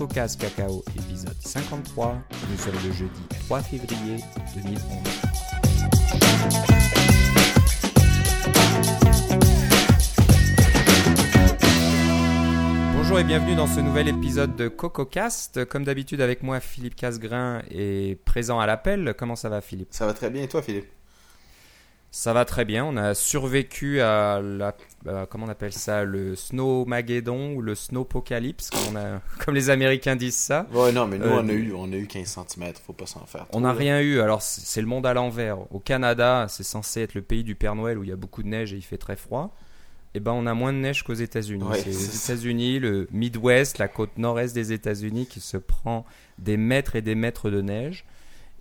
CocoCast Cacao, épisode 53. Nous sommes le jeudi 3 février 2011. Bonjour et bienvenue dans ce nouvel épisode de CocoCast. Comme d'habitude avec moi, Philippe Casgrain est présent à l'appel. Comment ça va Philippe? Ça va très bien et toi Philippe? Ça va très bien. On a survécu à la euh, comment on appelle ça le snowmageddon ou le snowpocalypse comme, on a- comme les Américains disent ça. Ouais non mais nous Euh, on, a eu, on a eu 15 cm, faut pas s'en faire. On n'a rien eu. Alors c'est le monde à l'envers. Au Canada, c'est censé être le pays du Père Noël où il y a beaucoup de neige et il fait très froid. Et ben on a moins de neige qu'aux États-Unis. Ouais, c'est les. États-Unis, le Midwest, la côte nord-est des États-Unis qui se prend des mètres et des mètres de neige.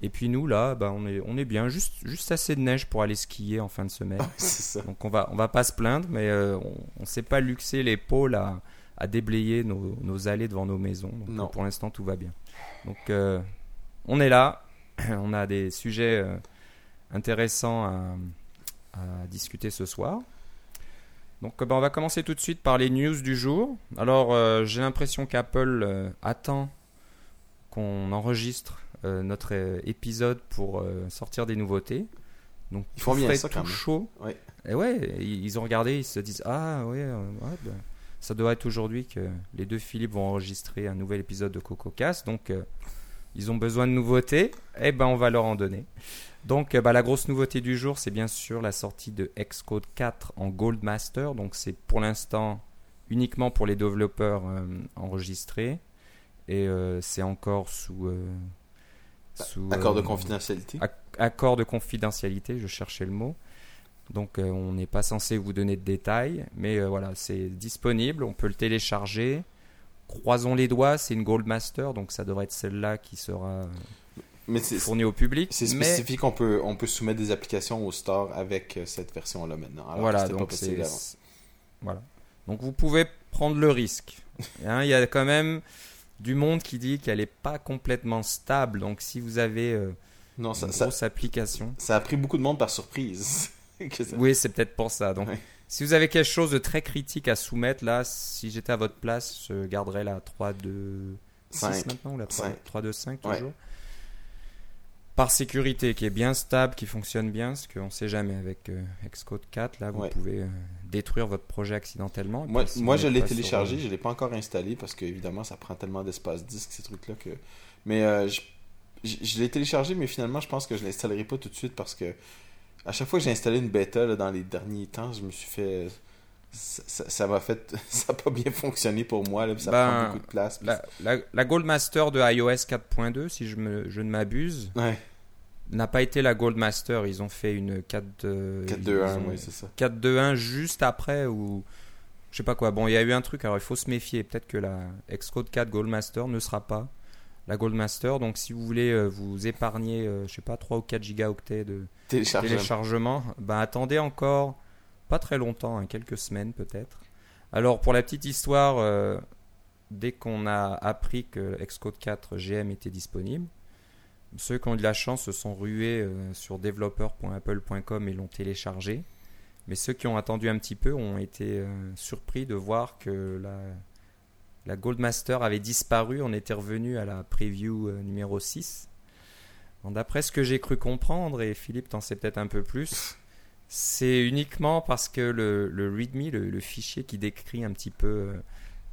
Et puis nous là, ben, on est on est bien, juste juste assez de neige pour aller skier en fin de semaine. ça. Donc on va, on va pas se plaindre, mais euh, on ne s'est pas luxé l'épaule à, à déblayer nos, nos allées devant nos maisons. Donc Non. pour l'instant tout va bien. Donc euh, on est là, on a des sujets euh, intéressants à, à discuter ce soir. Donc euh, ben, on va commencer tout de suite par les news du jour. Alors j'ai l'impression qu'Apple attend qu'on enregistre notre euh, épisode pour euh, sortir des nouveautés. Donc Ils font bien ça, quand tout même. chaud. Ouais. Et ouais, ils ont regardé, ils se disent ah ouais, euh, ouais, ben, ça doit être aujourd'hui que les deux Philippe vont enregistrer un nouvel épisode de CocoCast. Donc euh, ils ont besoin de nouveautés. Et ben on va leur en donner. Donc euh, bah, la grosse nouveauté du jour, c'est bien sûr la sortie de Xcode 4 en Gold Master. Donc c'est pour l'instant uniquement pour les développeurs euh, enregistrés et euh, c'est encore sous, euh, sous Accord de euh, confidentialité. Ac- accord de confidentialité, je cherchais le mot. Donc euh, on n'est pas censé vous donner de détails, mais euh, voilà, c'est disponible, on peut le télécharger. Croisons les doigts, c'est une Gold Master, donc ça devrait être celle-là qui sera Mais fournie au public. c'est mais spécifique, on peut, on peut soumettre des applications au store avec cette version-là maintenant. Alors voilà, donc c'est voilà. Donc vous pouvez prendre le risque. Hein, Il y a quand même du monde qui dit qu'elle n'est pas complètement stable, donc si vous avez euh, Non, ça, une ça, grosse application, ça a pris beaucoup de monde par surprise. Ça- Oui, c'est peut-être pour ça. Donc, Ouais. si vous avez quelque chose de très critique à soumettre, là, si j'étais à votre place, je garderais la 3, 2, 6 Cinq. maintenant ou la 3, Cinq. 3, 2, 5 Ouais. toujours. Par sécurité, qui est bien stable, qui fonctionne bien, parce qu'on ne sait jamais avec euh, Xcode 4, là, vous Ouais. pouvez euh, détruire votre projet accidentellement. Moi, moi je l'ai sur, téléchargé, euh, je l'ai pas encore installé parce que évidemment ça prend tellement d'espace disque ces trucs là que mais euh, je, je, je l'ai téléchargé mais finalement je pense que je l'installerai pas tout de suite parce que à chaque fois que j'ai installé une bêta là, dans les derniers temps, je me suis fait ça m'a fait ça a pas bien fonctionné pour moi là, puis ça Ben, prend beaucoup de place. La, la, la Gold Master de iOS 4.2, si je, me, je ne m'abuse, Ouais, n'a pas été la Gold Master. Ils ont fait une 4, euh, 4 ils 2 1 ont- oui, c'est ça. 4-2-1 juste après ou je sais pas quoi. Bon, il y a eu un truc, alors il faut se méfier. Peut-être que la Xcode 4 Goldmaster ne sera pas la Goldmaster. Donc si vous voulez euh, vous épargner, euh, je sais pas, 3 ou 4 gigaoctets de téléchargement, ben attendez encore pas très longtemps, hein, quelques semaines peut-être. Alors pour la petite histoire, euh, dès qu'on a appris que Xcode 4 GM était disponible, ceux qui ont eu de la chance se sont rués euh, sur developer.apple.com et l'ont téléchargé. Mais ceux qui ont attendu un petit peu ont été euh, surpris de voir que la, Goldmaster avait disparu. On était revenu à la preview euh, numéro 6. Bon, D'après ce que j'ai cru comprendre, et Philippe t'en sais peut-être un peu plus, c'est uniquement parce que le, README, le, fichier qui décrit un petit peu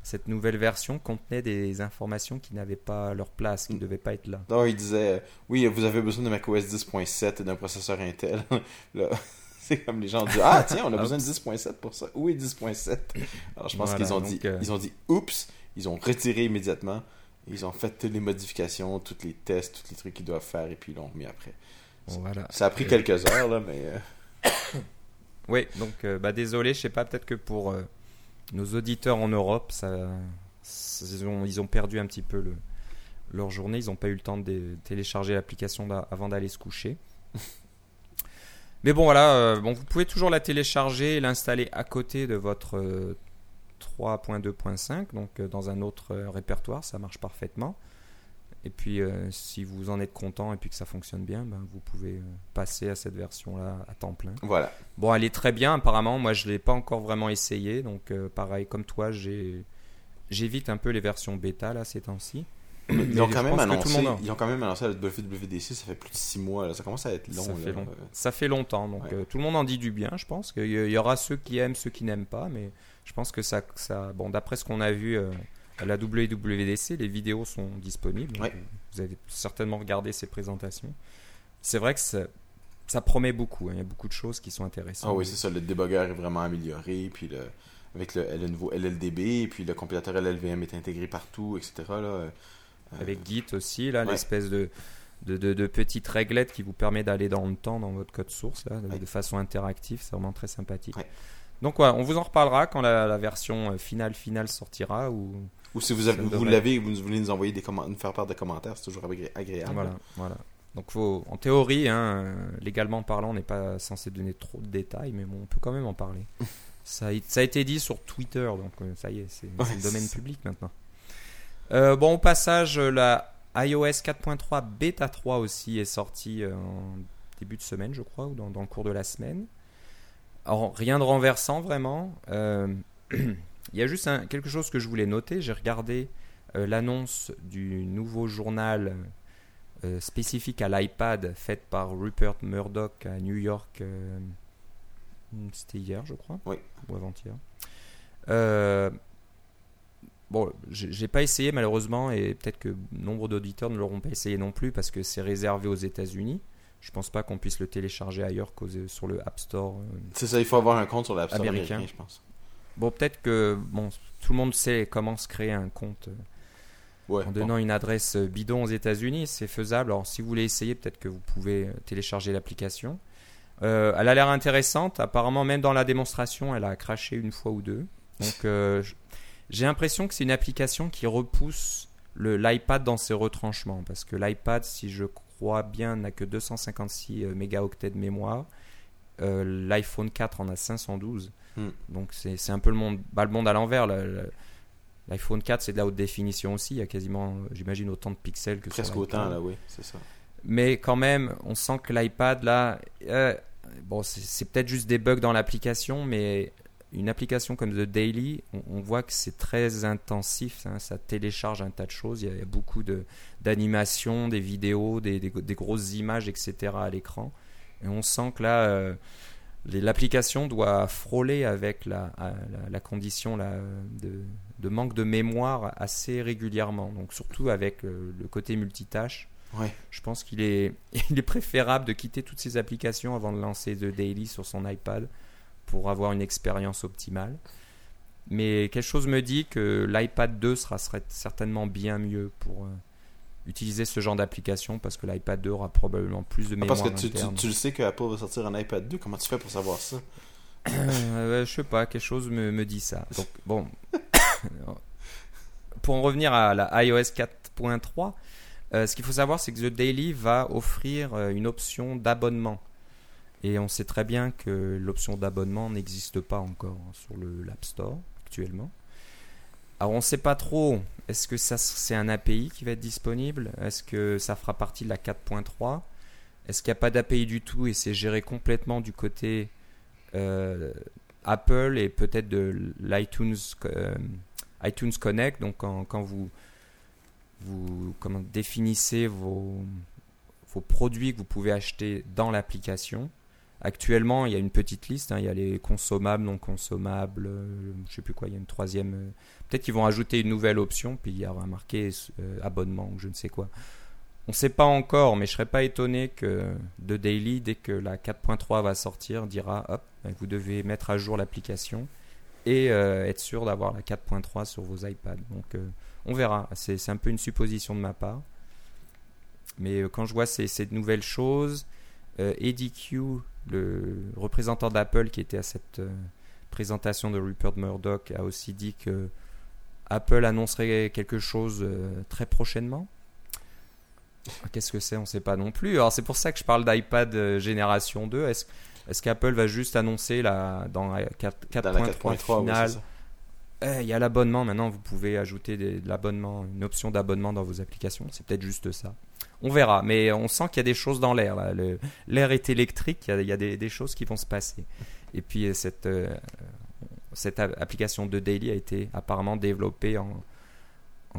cette nouvelle version, contenait des informations qui n'avaient pas leur place, qui ne devaient pas être là. Non, il disait euh, oui, vous avez besoin de macOS 10.7 et d'un processeur Intel. Là, c'est comme les gens disent ah tiens, on a besoin de 10.7 pour ça. Où est 10.7 Alors je pense Voilà, qu'ils ont dit euh, ils ont dit oups, ils ont retiré immédiatement. Ils ont fait toutes les modifications, tous les tests, tous les trucs qu'ils doivent faire et puis ils l'ont remis après. Bon, voilà. Ça a pris quelques heures là, mais euh, Oui, donc euh, bah, désolé, je sais pas, peut-être que pour nos auditeurs en Europe, ils, ont, perdu un petit peu le, leur journée, ils n'ont pas eu le temps de télécharger l'application avant d'aller se coucher. Mais bon voilà, euh, vous pouvez toujours la télécharger et l'installer à côté de votre euh, 3.2.5, donc euh, dans un autre euh, répertoire, ça marche parfaitement. Et puis euh, si vous en êtes content et puis que ça fonctionne bien, ben, vous pouvez euh, passer à cette version-là à temps plein. voilà. Bon, elle est très bien apparemment. Moi, je l'ai pas encore vraiment essayé. Donc, euh, pareil, comme toi, j'évite un peu les versions bêta là ces temps-ci. Ils ont, quand même annoncé, ils ont quand même annoncé à la WWDC, ça fait plus de 6 mois, là. ça commence à être long. ça, là. fait long- ça fait longtemps, donc Ouais. euh, tout le monde en dit du bien, je pense. qu'il y- il y aura ceux qui aiment, ceux qui n'aiment pas, mais je pense que ça, ça bon, d'après ce qu'on a vu à la WWDC, les vidéos sont disponibles. Ouais. Vous avez certainement regardé ces présentations. C'est vrai que ça, ça promet beaucoup. hein, Il y a beaucoup de choses qui sont intéressantes. Ah oui, c'est ça, le debugger est vraiment amélioré, puis le, avec le, le nouveau LLDB, puis le compilateur LLVM est intégré partout, etc. Là. Euh, Avec Git aussi, là, Ouais. l'espèce de, de, de, de petite réglette qui vous permet d'aller dans le temps dans votre code source, là, de, Ouais. de façon interactive. C'est vraiment très sympathique. Ouais. Donc, on vous en reparlera quand la, la version euh, finale finale sortira. Ou... Ou si vous, avez, vous l'avez et vous voulez nous envoyer des commentaires, nous faire part de commentaires, c'est toujours agré- agréable. Voilà, voilà. Donc, faut, en théorie, hein, euh, légalement parlant, on n'est pas censé donner trop de détails, mais bon, on peut quand même en parler. ça, a, ça a été dit sur Twitter, donc euh, ça y est, c'est Ouais, le domaine public maintenant. Euh, bon, au passage, la iOS 4.3 Beta 3 aussi est sortie en début de semaine, je crois, ou dans, dans le cours de la semaine. Alors, rien de renversant vraiment. Euh, Il y a juste un- quelque chose que je voulais noter. J'ai regardé euh, l'annonce du nouveau journal euh, spécifique à l'iPad faite par Rupert Murdoch à New York. euh, C'était hier, je crois. Oui. Ou avant-hier. Bon, j'ai pas essayé malheureusement et peut-être que nombre d'auditeurs ne l'auront pas essayé non plus parce que c'est réservé aux États-Unis. Je pense pas qu'on puisse le télécharger ailleurs qu'aux- sur le App Store. C'est ça, il faut avoir un compte sur l'App Store Américain. américain, je pense. Bon, peut-être que bon, tout le monde sait comment se créer un compte euh, Ouais, en bon. donnant une adresse bidon aux États-Unis, c'est faisable. Alors, si vous voulez essayer, peut-être que vous pouvez euh, télécharger l'application. Euh, elle a l'air intéressante. Apparemment, même dans la démonstration, elle a craché une fois ou deux. Donc, euh, j'ai l'impression que c'est une application qui repousse l'iPad dans ses retranchements. Parce que l'iPad, si je crois bien, n'a que 256 euh, mégaoctets de mémoire. Euh, L'iPhone 4 en a 512. Hmm. Donc, c'est un peu le monde, bah, le monde à l'envers. L'iPhone 4, c'est de la haute définition aussi. Il y a quasiment, j'imagine, autant de pixels que Presque sur autant, là, oui, c'est ça. Mais quand même, on sent que l'iPad, là, euh, bon, c'est- peut-être juste des bugs dans l'application, mais une application comme The Daily, on, on voit que c'est très intensif. hein, ça télécharge un tas de choses. Il y a, beaucoup de- d'animations, des vidéos, des, des- des grosses images, etc. à l'écran. Et on sent que là, euh, l'application doit frôler avec la, la, la condition là, de, de manque de mémoire assez régulièrement. Donc surtout avec euh, le côté multitâche. Ouais. Je pense qu'il est, il est préférable de quitter toutes ces applications avant de lancer The Daily sur son iPad pour avoir une expérience optimale. Mais quelque chose me dit que l'iPad 2 sera serait certainement bien mieux pour euh, utiliser ce genre d'application parce que l'iPad 2 aura probablement plus de Ah, mémoire parce que tu, tu, tu le sais que Apple va sortir un iPad 2, comment tu fais pour savoir ça? Euh, je sais pas, quelque chose me, me dit ça. Donc, bon. Pour en revenir à la iOS 4.3, euh, ce qu'il faut savoir, c'est que The Daily va offrir euh, une option d'abonnement. Et on sait très bien que l'option d'abonnement n'existe pas encore sur le l'App Store actuellement. Alors on ne sait pas trop, est-ce que ça c'est un API qui va être disponible? Est-ce que ça fera partie de la 4.3 Est-ce qu'il n'y a pas d'API du tout et c'est géré complètement du côté euh, Apple et peut-être de l'iTunes euh, iTunes Connect? Donc quand, vous définissez vos, vos produits que vous pouvez acheter dans l'application. Actuellement, il y a une petite liste. hein. il y a les consommables, non consommables. euh, je sais plus quoi. Il y a une troisième. euh, Peut-être qu'ils vont ajouter une nouvelle option, puis il y aura marqué euh, abonnement ou je ne sais quoi. On ne sait pas encore, mais je serais pas étonné que de Daily, dès que la 4.3 va sortir, dira hop, ben, vous devez mettre à jour l'application et être sûr d'avoir la 4.3 sur vos iPads. Donc on verra. C'est un peu une supposition de ma part. Mais quand je vois ces, ces nouvelles choses, euh, Eddie Q, le représentant d'Apple qui était à cette euh, présentation de Rupert Murdoch, a aussi dit que Apple annoncerait quelque chose euh, très prochainement. Qu'est-ce que c'est? On ne sait pas non plus. Alors c'est pour ça que je parle d'iPad euh, génération 2. Est-ce est qu'Apple va juste annoncer la, dans la 4- Dans la 4.3 4.3, oui, finale? eh, Il y a l'abonnement, maintenant vous pouvez ajouter de l'abonnement, une option d'abonnement dans vos applications. C'est peut-être juste ça. On verra, mais on sent qu'il y a des choses dans l'air. L'air est électrique, il y a, des, choses qui vont se passer. Et puis euh, cette, euh, application de daily a été apparemment développée en,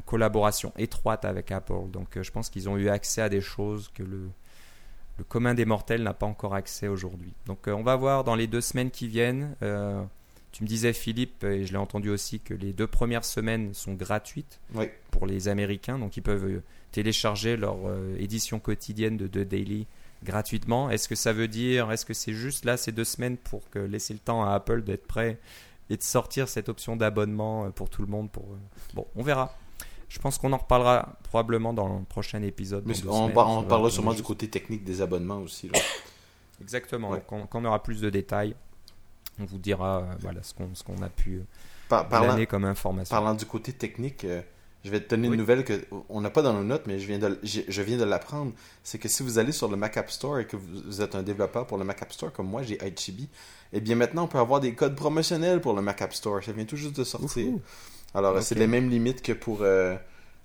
collaboration étroite avec Apple. Donc je pense qu'ils ont eu accès à des choses que le commun des mortels n'a pas encore accès aujourd'hui. Donc on va voir dans les deux semaines qui viennent. Tu me disais, Philippe, et je l'ai entendu aussi, que les deux premières semaines sont gratuites pour les Américains. Donc, ils peuvent euh, télécharger leur euh, édition quotidienne de The Daily gratuitement. Est-ce que ça veut dire, est-ce que c'est juste là ces deux semaines pour que laisser le temps à Apple d'être prêt et de sortir cette option d'abonnement euh, pour tout le monde pour... Bon, on verra. Je pense qu'on en reparlera probablement dans le prochain épisode. on, parlera sûrement du côté technique des abonnements aussi. Exactement. quand, on aura plus de détails, on vous dira euh, voilà, ce qu'on qu'on a pu Par, parlant, comme information. Parlant du côté technique, euh, je vais te donner une nouvelle que on n'a pas dans nos notes, mais je viens de, je, viens de l'apprendre. C'est que si vous allez sur le Mac App Store et que vous, êtes un développeur pour le Mac App Store, comme moi, j'ai iChibi, et eh bien maintenant, on peut avoir des codes promotionnels pour le Mac App Store. Ça vient tout juste de sortir. Alors, c'est les mêmes limites que pour, euh,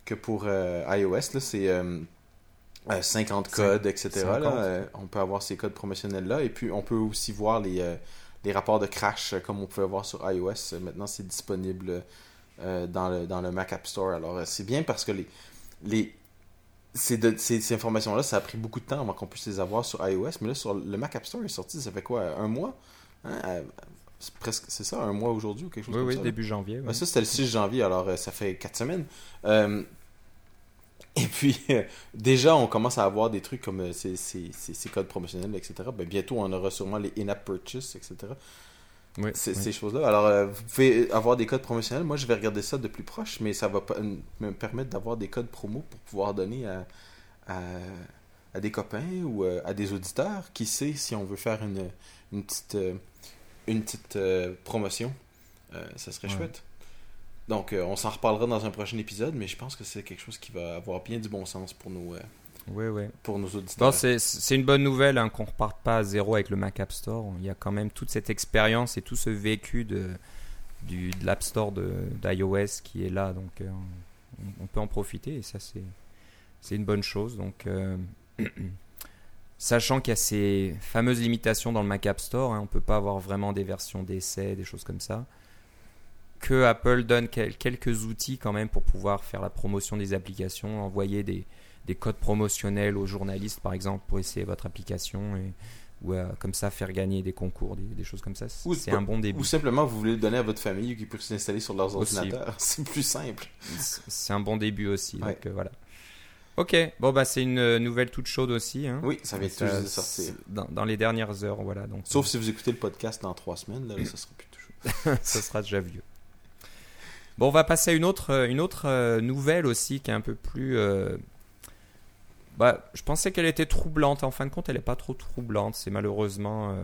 que pour iOS. C'est 50 codes, etc. on peut avoir ces codes promotionnels-là. Et puis, on peut aussi voir les les rapports de crash euh, comme on pouvait voir sur iOS. Euh, maintenant, c'est disponible euh, dans, le, dans le Mac App Store. Alors, c'est bien parce que les, les, ces, ces, informations-là, ça a pris beaucoup de temps avant qu'on puisse les avoir sur iOS. Mais là, sur le Mac App Store, il est sorti, ça fait quoi Un mois hein? C'est presque, c'est ça, un mois aujourd'hui ou quelque chose comme ça? Oui, début janvier. ça, c'était le 6 janvier, alors ça fait 4 semaines. Et puis, déjà, on commence à avoir des trucs comme euh, ces, ces, ces, codes promotionnels, etc. Ben, bientôt, on aura sûrement les in-app purchase, etc. Oui, ces choses-là. Alors, euh, vous pouvez avoir des codes promotionnels. Moi, je vais regarder ça de plus proche, mais ça va me permettre d'avoir des codes promo pour pouvoir donner à, à, des copains ou euh, à des auditeurs. Qui sait si on veut faire une, une petite, une petite promotion. ça serait chouette. Donc, euh, on s'en reparlera dans un prochain épisode, mais je pense que c'est quelque chose qui va avoir bien du bon sens pour nos, euh, Pour nos auditeurs. c'est une bonne nouvelle hein, qu'on ne reparte pas à zéro avec le Mac App Store. Il y a quand même toute cette expérience et tout ce vécu de, du, de l'App Store d'iOS qui est là. Donc, euh, on, peut en profiter et ça, c'est une bonne chose. Donc, sachant qu'il y a ces fameuses limitations dans le Mac App Store, hein, on ne peut pas avoir vraiment des versions d'essai, des choses comme ça que Apple donne quelques outils quand même pour pouvoir faire la promotion des applications, envoyer des, des codes promotionnels aux journalistes par exemple pour essayer votre application et ou euh, comme ça faire gagner des concours, des, choses comme ça. C'est un bon début. Ou simplement vous voulez le donner à votre famille qui peut s'installer sur leurs ordinateurs. C'est plus simple. C'est un bon début aussi. Donc euh, voilà. Ok, bon bah c'est une euh, nouvelle toute chaude aussi. Hein. Oui, ça vient tout juste de sortir. Dans, dans, les dernières heures, voilà. Donc, Sauf si vous écoutez le podcast dans trois semaines, là, ça sera plus toujours. ça sera déjà vieux. Bon, on va passer à une autre, euh, une autre euh, nouvelle aussi qui est un peu plus. Euh, bah, je pensais qu'elle était troublante. En fin de compte, elle n'est pas trop troublante. C'est malheureusement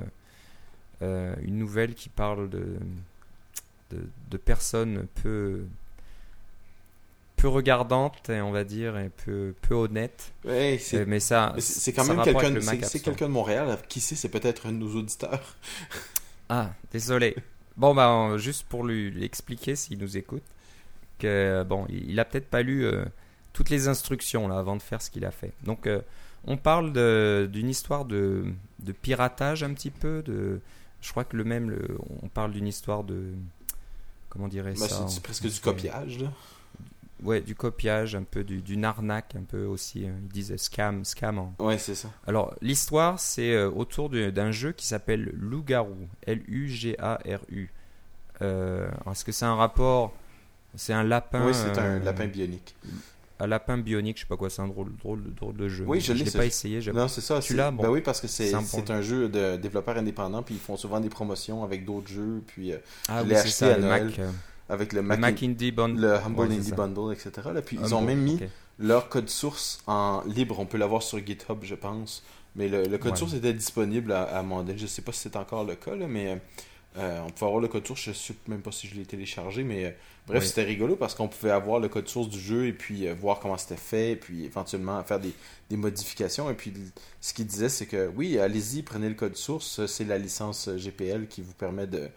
une nouvelle qui parle de, de, personnes peu, peu regardantes, on va dire, et peu, peu honnêtes. Ouais, mais ça, c'est quand même quelqu'un, de Montréal. Qui sait, c'est peut-être un de nos auditeurs. ah, désolé. Bon, bah, juste pour lui, expliquer s'il nous écoute, que bon, il a peut-être pas lu euh, toutes les instructions là avant de faire ce qu'il a fait. Donc, euh, on parle d'une histoire de, de, piratage un petit peu. De, je crois que le même, le, on parle d'une histoire de. Comment dirait bah, ça C'est presque du copiage, là. Ouais, du copiage, un peu du, d'une arnaque, un peu aussi. Hein. Ils disent scam, scam. En... Ouais, c'est ça. Alors, l'histoire, c'est euh, autour d'un jeu qui s'appelle Loup-garou. L-U-G-A-R-U. Euh, est-ce que c'est un rapport C'est un lapin. Oui, c'est un euh, lapin bionique. Un lapin bionique, je sais pas quoi, c'est un drôle, drôle, drôle de jeu. Oui, je, l'ai pas essayé. Non, c'est ça. Tu l'as bon, Ben oui, parce que c'est un, un, jeu de développeurs indépendants, puis ils font souvent des promotions avec d'autres jeux, puis ah, je l'ai acheté ça, à Noël. Mac, avec le, Mac, Indie Bundle, le Humble Indie Bundle, etc. Là, puis ils ont même mis leur code source en libre. On peut l'avoir sur GitHub, je pense. Mais le, code source était disponible à, à donné. Je sais pas si c'est encore le cas, là, mais euh, on pouvait avoir le code source. Je sais même pas si je l'ai téléchargé, mais euh, bref, c'était rigolo parce qu'on pouvait avoir le code source du jeu et puis euh, voir comment c'était fait, et puis éventuellement faire des, des modifications. Et puis ce qu'il disait, c'est que oui, allez-y, prenez le code source. C'est la licence GPL qui vous permet de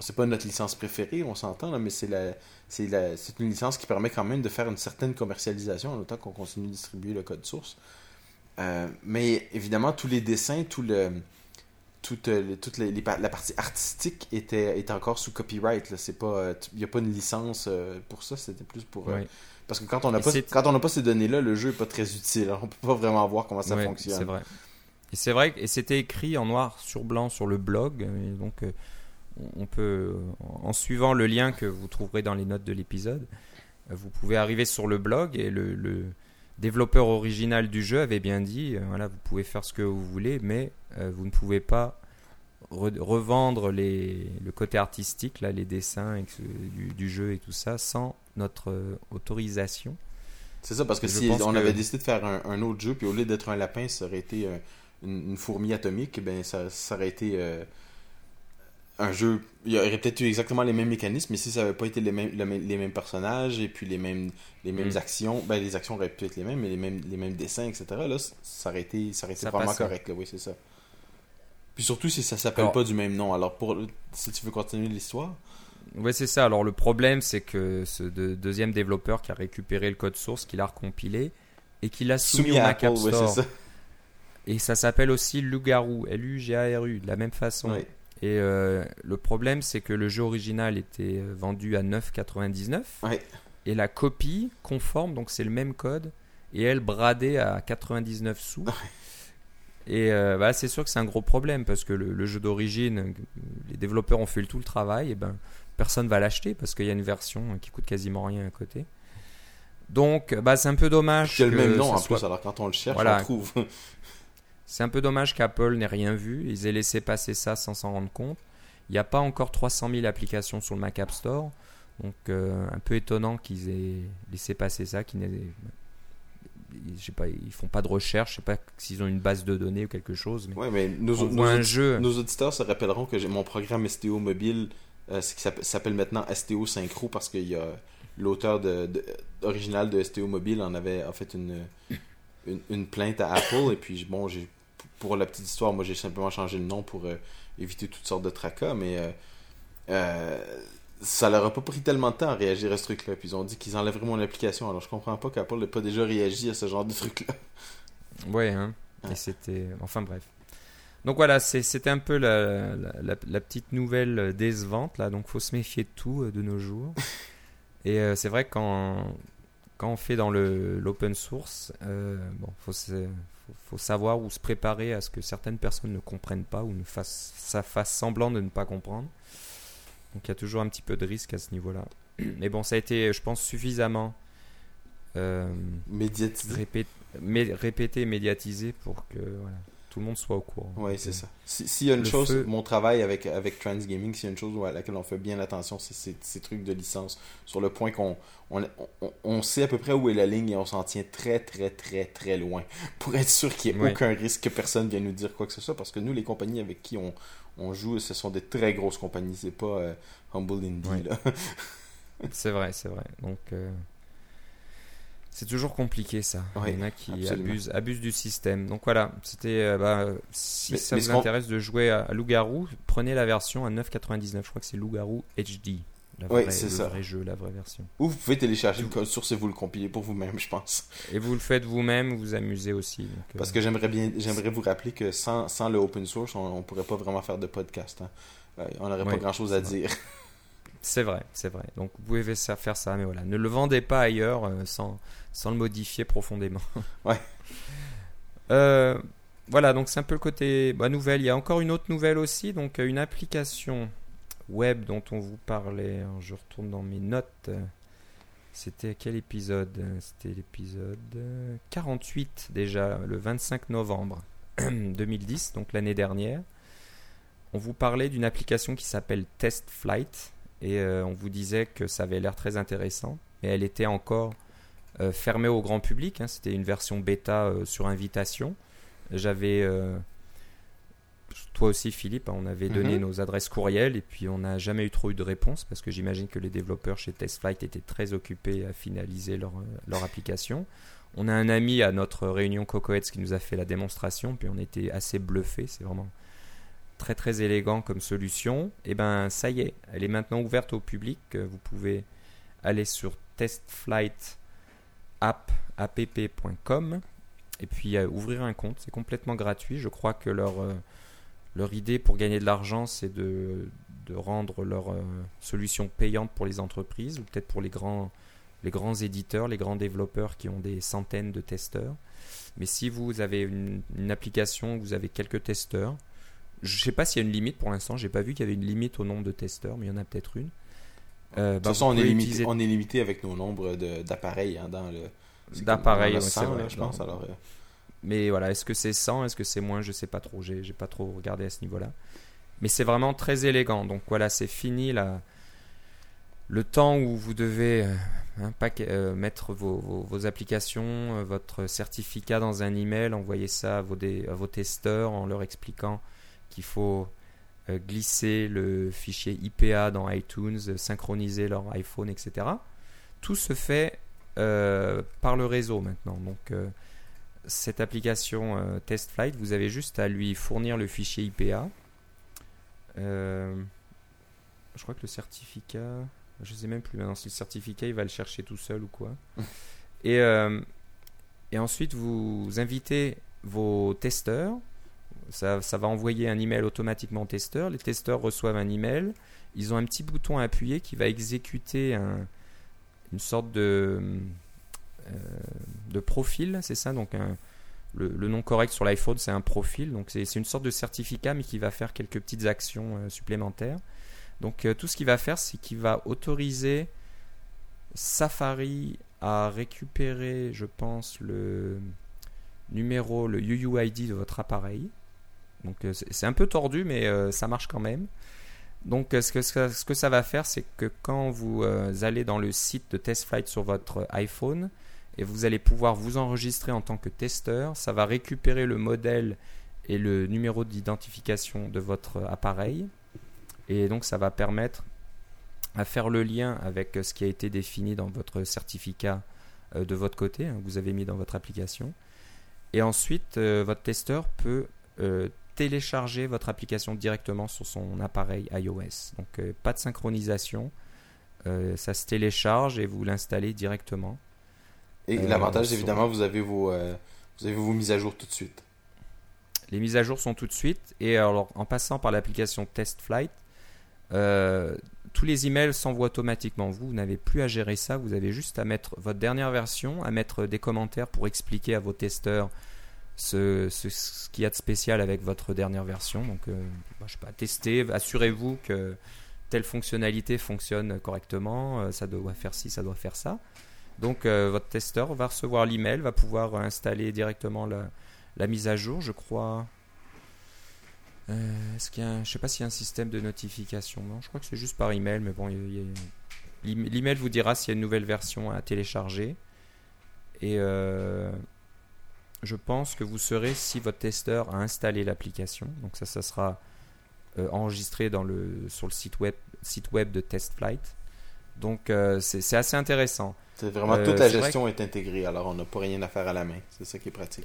c'est pas notre licence préférée, on s'entend, mais c'est la, c'est la, c'est une licence qui permet quand même de faire une certaine commercialisation en autant qu'on continue de distribuer le code source. Euh, mais évidemment, tous les dessins, tout le, toute, euh, toute les- les pa- la partie artistique était, était encore sous copyright. Il n'y a pas une licence euh, pour ça, c'était plus pour... euh. Parce que quand on n'a pas, quand on n'a pas ces données-là, le jeu est pas très utile. On peut pas vraiment voir comment ça fonctionne. C'est vrai. Et c'est vrai, et c'était écrit en noir sur blanc sur le blog. Et donc, euh, on peut, en suivant le lien que vous trouverez dans les notes de l'épisode, vous pouvez arriver sur le blog et le, le développeur original du jeu avait bien dit euh, voilà, vous pouvez faire ce que vous voulez, mais euh, vous ne pouvez pas re- revendre les, le côté artistique, là, les dessins et que- du, du jeu et tout ça, sans notre euh, autorisation. C'est ça, parce que si on que- avait décidé de faire un, un autre jeu, puis au lieu d'être un lapin, ça aurait été euh, une, une fourmi atomique, ben ça, ça aurait été un jeu. Il y aurait peut-être eu exactement les mêmes mécanismes, mais si ça n'avait pas été les mêmes, le même- les mêmes personnages et puis les mêmes, les mêmes Mm. actions, ben les actions auraient pu être les mêmes, mais les mêmes, les mêmes dessins, etc. Là, ça aurait été, ça aurait été Ça vraiment correct, là, oui, c'est ça. Puis surtout si ça s'appelle Alors- pas du même nom. Alors, pour, si tu veux continuer l'histoire? Ouais, c'est ça. Alors, le problème, c'est que ce de- deuxième développeur qui a récupéré le code source, qui l'a recompilé et qui l'a soumis, au à Mac Apple, App Store. ça. et ça s'appelle aussi Lugaru, L-U-G-A-R-U, de la même façon. Ouais. Et euh, le problème, c'est que le jeu original était euh, vendu à 9,99 Ouais. et la copie conforme, donc c'est le même code, et elle bradée à 99 sous. Et euh, bah, c'est sûr que c'est un gros problème parce que le, le jeu d'origine, les développeurs ont fait tout le travail, et ben personne va l'acheter parce qu'il y a une version qui coûte quasiment rien à côté. Donc, bah, c'est un peu dommage. A le même nom en soit- plus, alors quand on le cherche, Voilà. on le trouve. C'est un peu dommage qu'Apple n'ait rien vu. Ils aient laissé passer ça sans s'en rendre compte. Il n'y a pas encore 300 000 applications sur le Mac App Store. Donc, euh, un peu étonnant qu'ils aient laissé passer ça. Qu'ils n'aient- je sais pas, ils font pas de recherche. Je sais pas s'ils ont une base de données ou quelque chose. Mais Ouais, mais nos, on nos voit un audi- jeu. nos auditeurs se rappelleront que mon programme STO mobile, euh, s'appelle- s'appelle maintenant STO Synchro parce qu'il y a l'auteur de, de- original de STO mobile en avait en fait une, une, une plainte à Apple et puis bon, j'ai pour la petite histoire, moi j'ai simplement changé le nom pour euh, éviter toutes sortes de tracas, mais euh, euh, ça leur a pas pris tellement de temps à réagir à ce truc-là. Puis ils ont dit qu'ils enlèveraient mon application. Alors je comprends pas qu'Apple n'ait pas déjà réagi à ce genre de truc-là. Ouais, hein. Ouais. Et c'était. Enfin bref. Donc voilà, c'était un peu la, la, petite nouvelle décevante là. Donc faut se méfier de tout de nos jours. Et c'est vrai que quand, quand on fait dans l'open source, bon, faut, se- faut, faut savoir ou se préparer à ce que certaines personnes ne comprennent pas ou ne fassent, ça fasse semblant de ne pas comprendre. Donc il y a toujours un petit peu de risque à ce niveau-là. Mais bon, ça a été, je pense, suffisamment. euh, Médiatisé. répé- mé- répété et médiatisé pour que voilà, tout le monde soit au courant. Oui, c'est ça. Si- S'il y a une chose, feu- mon travail avec, avec Trans Gaming, s'il y a une chose à laquelle on fait bien attention, c'est ces, ces trucs de licence. Sur le point qu'on on, on, on sait à peu près où est la ligne et on s'en tient très, très, très, très loin. Pour être sûr qu'il n'y ait Oui. aucun risque que personne vienne nous dire quoi que ce soit. Parce que nous, les compagnies avec qui on, on joue, ce sont des très grosses compagnies. C'est pas euh, Humble Indie. Oui. C'est vrai, c'est vrai. Donc euh, c'est toujours compliqué ça. Il y en a qui absolument. abusent, abusent du système. Donc voilà, c'était euh, bah, euh, si Mais- ça mais vous intéresse de jouer à, à Loup-garou, prenez la version à 9,99. Je crois que c'est Loup-garou HD. La Oui, vraie- c'est le ça. vrai jeu, la vraie version. Ou vous pouvez télécharger le code source et vous le compiler pour vous-même, je pense. Et vous le faites vous-même, vous amusez aussi. donc, euh, Parce que j'aimerais bien, j'aimerais vous rappeler que sans, sans le open source, on, on pourrait pas vraiment faire de podcast. hein. On n'aurait pas Oui, grand chose à dire. C'est vrai, c'est vrai. Donc vous pouvez faire ça, mais voilà, ne le vendez pas ailleurs euh, sans, sans le modifier profondément. Ouais. Euh, voilà, donc c'est un peu le côté bah, nouvelle. Il y a encore une autre nouvelle aussi, donc euh, une application web dont on vous parlait. Alors, je retourne dans mes notes. C'était quel épisode? C'était l'épisode euh, 48 déjà, le 25 novembre 2010, donc l'année dernière. On vous parlait d'une application qui s'appelle Test Flight et euh, on vous disait que ça avait l'air très intéressant, mais elle était encore euh, fermée au grand public. hein. C'était une version bêta euh, sur invitation. J'avais, toi aussi Philippe, hein, on avait donné Mhm. nos adresses courriel et puis on n'a jamais eu trop eu de réponse parce que j'imagine que les développeurs chez TestFlight étaient très occupés à finaliser leur, leur application. On a un ami à notre réunion Cocoheads qui nous a fait la démonstration, puis on était assez bluffés. C'est vraiment très très élégant comme solution. Et ben ça y est, elle est maintenant ouverte au public. Euh, Vous pouvez aller sur testflightapp.com et puis euh, ouvrir un compte. C'est complètement gratuit. Je crois que leur, euh, leur idée pour gagner de l'argent, c'est de, de rendre leur solution payante pour les entreprises ou peut-être pour les grands, les grands éditeurs, les grands développeurs qui ont des centaines de testeurs. Mais si vous avez une, une application, vous avez quelques testeurs, je ne sais pas s'il y a une limite pour l'instant, j'ai pas vu qu'il y avait une limite au nombre de testeurs, mais il y en a peut-être une. Euh, de toute bah, façon, on est, limité, utiliser- on est limité avec nos nombres d'appareils hein, dans le. D'appareils, comme dans le ouais, c'est 100, vrai, là, je pense. Alors, euh, Mais voilà, est-ce que c'est 100, est-ce que c'est moins, je sais pas trop, j'ai pas trop regardé à ce niveau-là. Mais c'est vraiment très élégant. Donc voilà, c'est fini la... le temps où vous devez euh, hein, euh, mettre vos, vos- vos applications, votre certificat dans un email, envoyer ça à vos, dé- à vos testeurs en leur expliquant qu'il faut euh, glisser le fichier IPA dans iTunes, synchroniser leur iPhone, etc. Tout se fait euh, par le réseau maintenant. Donc euh, cette application euh, TestFlight, vous avez juste à lui fournir le fichier IPA. Je crois que le certificat, je sais même plus maintenant si le certificat il va le chercher tout seul ou quoi. et, et ensuite vous invitez vos testeurs. Ça, va envoyer un email automatiquement aux testeurs. Les testeurs reçoivent un email. Ils ont un petit bouton à appuyer qui va exécuter un- une sorte de, euh, de profil, c'est ça? Donc le, nom correct sur l'iPhone, c'est un profil. Donc c'est c'est une sorte de certificat, mais qui va faire quelques petites actions euh, supplémentaires. Donc euh, tout ce qu'il va faire, c'est qu'il va autoriser Safari à récupérer, je pense, le numéro, le UUID de votre appareil. Donc euh, c'est un peu tordu, mais euh, ça marche quand même. Donc euh, ce que, ça va faire, c'est que quand vous allez dans le site de TestFlight sur votre iPhone, et vous allez pouvoir vous enregistrer en tant que testeur, ça va récupérer le modèle et le numéro d'identification de votre appareil. Et donc ça va permettre à faire le lien avec ce qui a été défini dans votre certificat de votre côté, hein, que vous avez mis dans votre application. Et ensuite, votre testeur peut télécharger votre application directement sur son appareil iOS. Donc euh, pas de synchronisation, Euh, ça se télécharge et vous l'installez directement. Et Euh, l'avantage, sur- évidemment, vous avez vos, vous avez vos mises à jour tout de suite. Les mises à jour sont tout de suite. Et alors, en passant par l'application TestFlight, euh, tous les emails s'envoient automatiquement. Vous, vous n'avez plus à gérer ça. Vous avez juste à mettre votre dernière version, à mettre des commentaires pour expliquer à vos testeurs ce, qu'il y a de spécial avec votre dernière version. Donc, euh, bah, je sais pas, testez, assurez-vous que telle fonctionnalité fonctionne correctement. euh, ça doit faire ci, ça doit faire ça. Donc, euh, votre testeur va recevoir l'email, va pouvoir installer directement la, mise à jour, je crois. Euh, est-ce qu'il y a je sais pas s'il y a un système de notification. Non, je crois que c'est juste par email, mais bon, l'email vous dira s'il y a une nouvelle version à télécharger. Et je pense que vous saurez si votre testeur a installé l'application. Donc ça, ça sera euh, enregistré dans le, sur le site web, site web de TestFlight. Donc euh, c'est assez intéressant. C'est vraiment Euh, toute la gestion est intégrée, alors on n'a pas rien à faire à la main. C'est ça qui est pratique.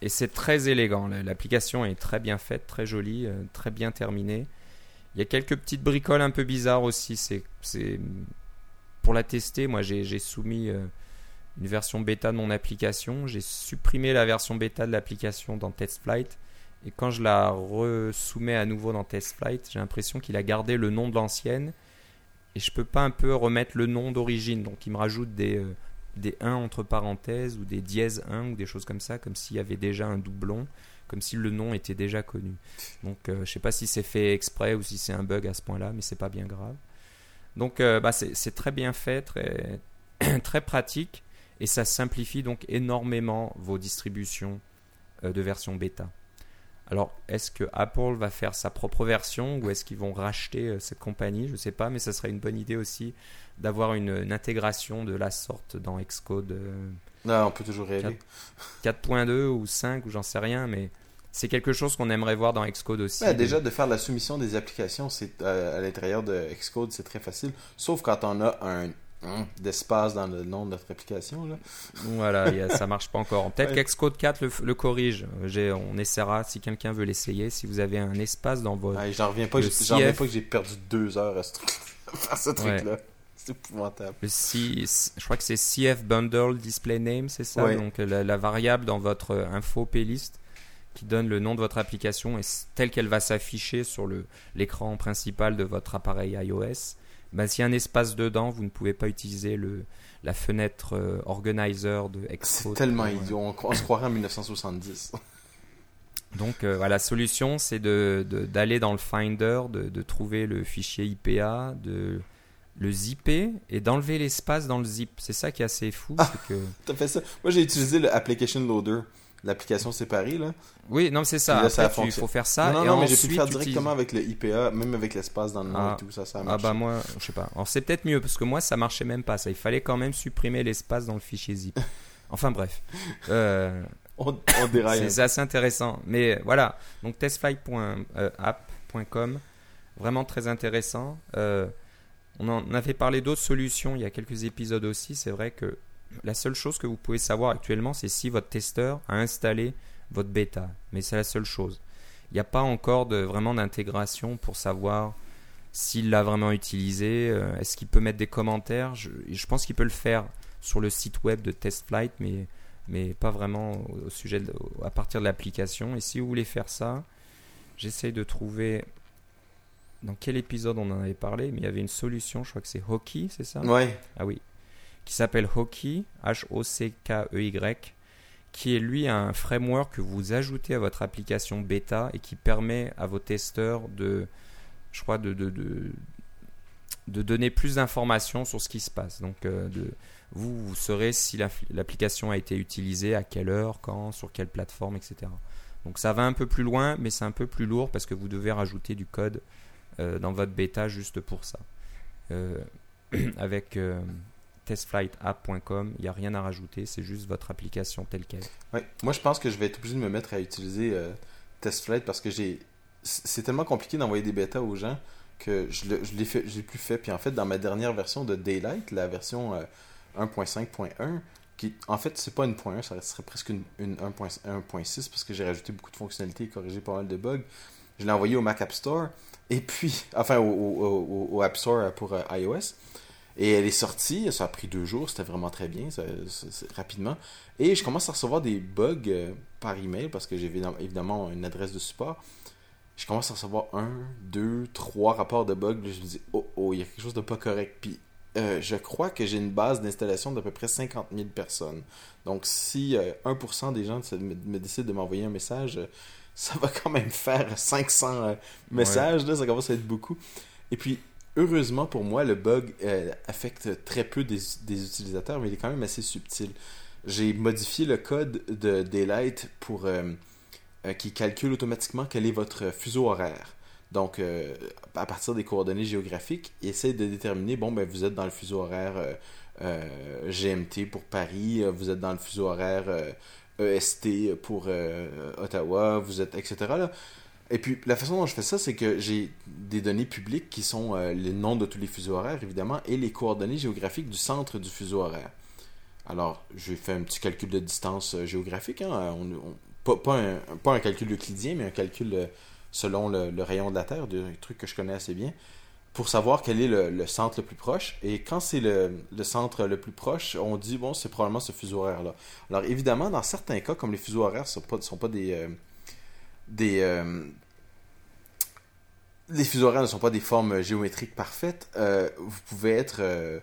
Et c'est très élégant. La- L'application est très bien faite, très jolie, très bien terminée. Il y a quelques petites bricoles un peu bizarres aussi. C'est pour la tester. Moi, j'ai soumis une version bêta de mon application. J'ai supprimé la version bêta de l'application dans TestFlight. Et quand je la resoumets à nouveau dans TestFlight, j'ai l'impression qu'il a gardé le nom de l'ancienne. Et je peux pas un peu remettre le nom d'origine. Donc il me rajoute des, euh, des 1 entre parenthèses ou des dièses 1 ou des choses comme ça, comme s'il y avait déjà un doublon, comme si le nom était déjà connu. Donc euh, je sais pas si c'est fait exprès ou si c'est un bug à ce point-là, mais c'est pas bien grave. Donc euh, bah, c'est très bien fait, très, très pratique et ça simplifie donc énormément vos distributions euh, de version bêta. Alors, est-ce que Apple va faire sa propre version ou est-ce qu'ils vont racheter euh, cette compagnie? Je ne sais pas, mais ça serait une bonne idée aussi d'avoir une, une intégration de la sorte dans Xcode euh, Non, on peut toujours y aller. 4.2 ou 5 ou j'en sais rien, mais c'est quelque chose qu'on aimerait voir dans Xcode aussi. Déjà, de faire la soumission des applications c'est euh, à l'intérieur de Xcode, c'est très facile. Sauf quand on a un d'espace dans le nom de notre application. Là. Voilà, y a- ça marche pas encore. Peut-être Ouais. qu'Xcode 4 le, le corrige. On essaiera si quelqu'un veut l'essayer. Si vous avez un espace dans votre. Ouais, j'en reviens pas, que j'ai- j'en reviens CF. pas que j'ai perdu deux heures à, ce truc- à faire ce truc-là. C'est épouvantable. Le C- je crois que c'est CF Bundle Display Name, c'est ça? Ouais. Donc la, la variable dans votre info playlist qui donne le nom de votre application et telle qu'elle va s'afficher sur l'écran principal de votre appareil iOS. Ben, S'il y a un espace dedans, vous ne pouvez pas utiliser le, la fenêtre euh, organizer de Xcode. C'est tellement idiot, on, se croirait en 1970. Donc euh, voilà, la solution, c'est d'aller de, d'aller dans le Finder, de, de, trouver le fichier IPA, de le zipper et d'enlever l'espace dans le zip. C'est ça qui est assez fou. Ah, que... fait ça? Moi, j'ai utilisé l'application loader l'application séparée là. Oui, non, c'est ça. il faut faire ça. Non, non, mais j'ai pu faire directement avec le IPA, même avec l'espace dans le nom et ah. tout ça, ça a Ah bah moi, je sais pas. Alors c'est peut-être mieux parce que moi ça marchait même pas. Ça, il fallait quand même supprimer l'espace dans le fichier zip. enfin bref. Euh, on, déraille. c'est assez intéressant. Mais voilà. Donc testflight.app.com, vraiment très intéressant. Euh, on en avait parlé d'autres solutions il y a quelques épisodes aussi. C'est vrai que la seule chose que vous pouvez savoir actuellement, c'est si votre testeur a installé votre bêta. Mais c'est la seule chose. Il n'y a pas encore de, vraiment d'intégration pour savoir s'il l'a vraiment utilisé. Euh, est-ce qu'il peut mettre des commentaires? Je, pense qu'il peut le faire sur le site web de TestFlight, mais, mais pas vraiment au sujet à partir de l'application. Et si vous voulez faire ça, j'essaye de trouver dans quel épisode on en avait parlé, mais il y avait une solution, je crois que c'est Hockey, c'est ça? Ouais. Ah oui qui s'appelle Hockey, H-O-C-K-E-Y, qui est lui un framework que vous ajoutez à votre application bêta et qui permet à vos testeurs de, je crois, de, de, de, donner plus d'informations sur ce qui se passe. Donc, euh, de, vous, vous saurez si l'application a été utilisée, à quelle heure, quand, sur quelle plateforme, etc. Donc, ça va un peu plus loin, mais c'est un peu plus lourd parce que vous devez rajouter du code euh, dans votre bêta juste pour ça. Euh, avec testflightapp.com. Il n'y a rien à rajouter, c'est juste votre application telle qu'elle. Ouais. Moi, je pense que je vais être obligé de me mettre à utiliser euh, TestFlight parce que c'est tellement compliqué d'envoyer des bêtas aux gens que je l'ai fait j'ai plus fait puis en fait dans ma dernière version de Daylight la version 1.5.1 euh, qui en fait c'est pas une .1 ça serait presque une, 1.6 parce que j'ai rajouté beaucoup de fonctionnalités et corrigé pas mal de bugs je l'ai envoyé au Mac App Store et puis enfin au, au App Store pour euh, iOS et elle est sortie, ça a pris deux jours, c'était vraiment très bien, rapidement. Et je commence à recevoir des bugs euh, par email parce que j'ai évidemment une adresse de support. Je commence à recevoir un, deux, trois rapports de bugs. je me dis, oh, oh, il y a quelque chose de pas correct. Puis euh, je crois que j'ai une base d'installation d'à peu près 50 000 personnes. Donc si 1% euh, des gens me, décident de m'envoyer un message, ça va quand même faire 500 messages. Là, ça commence à être beaucoup. Et puis, heureusement pour moi, le bug euh, affecte très peu des, utilisateurs, mais il est quand même assez subtil. J'ai modifié le code de Daylight pour euh, euh, qui calcule automatiquement quel est votre fuseau horaire. Donc, à partir des coordonnées géographiques, il essaie de déterminer, bon, ben, vous êtes dans le fuseau horaire GMT pour Paris, vous êtes dans le fuseau horaire EST e pour Ottawa, vous êtes, etc. Et puis, la façon dont je fais ça, c'est que j'ai des données publiques qui sont euh, les noms de tous les fuseaux horaires, évidemment, et les coordonnées géographiques du centre du fuseau horaire. Alors, j'ai fait un petit calcul de distance euh, géographique, hein, pas, un, pas, un, calcul euclidien, mais un calcul euh, selon le, rayon de la Terre, un truc que je connais assez bien, pour savoir quel est le, centre le plus proche. Et quand c'est le, centre le plus proche, on dit, bon, c'est probablement ce fuseau horaire-là. Alors, évidemment, dans certains cas, comme les fuseaux horaires ne sont pas des des. Euh, les fuseaux horaires ne sont pas des formes géométriques parfaites. Euh, vous pouvez être euh,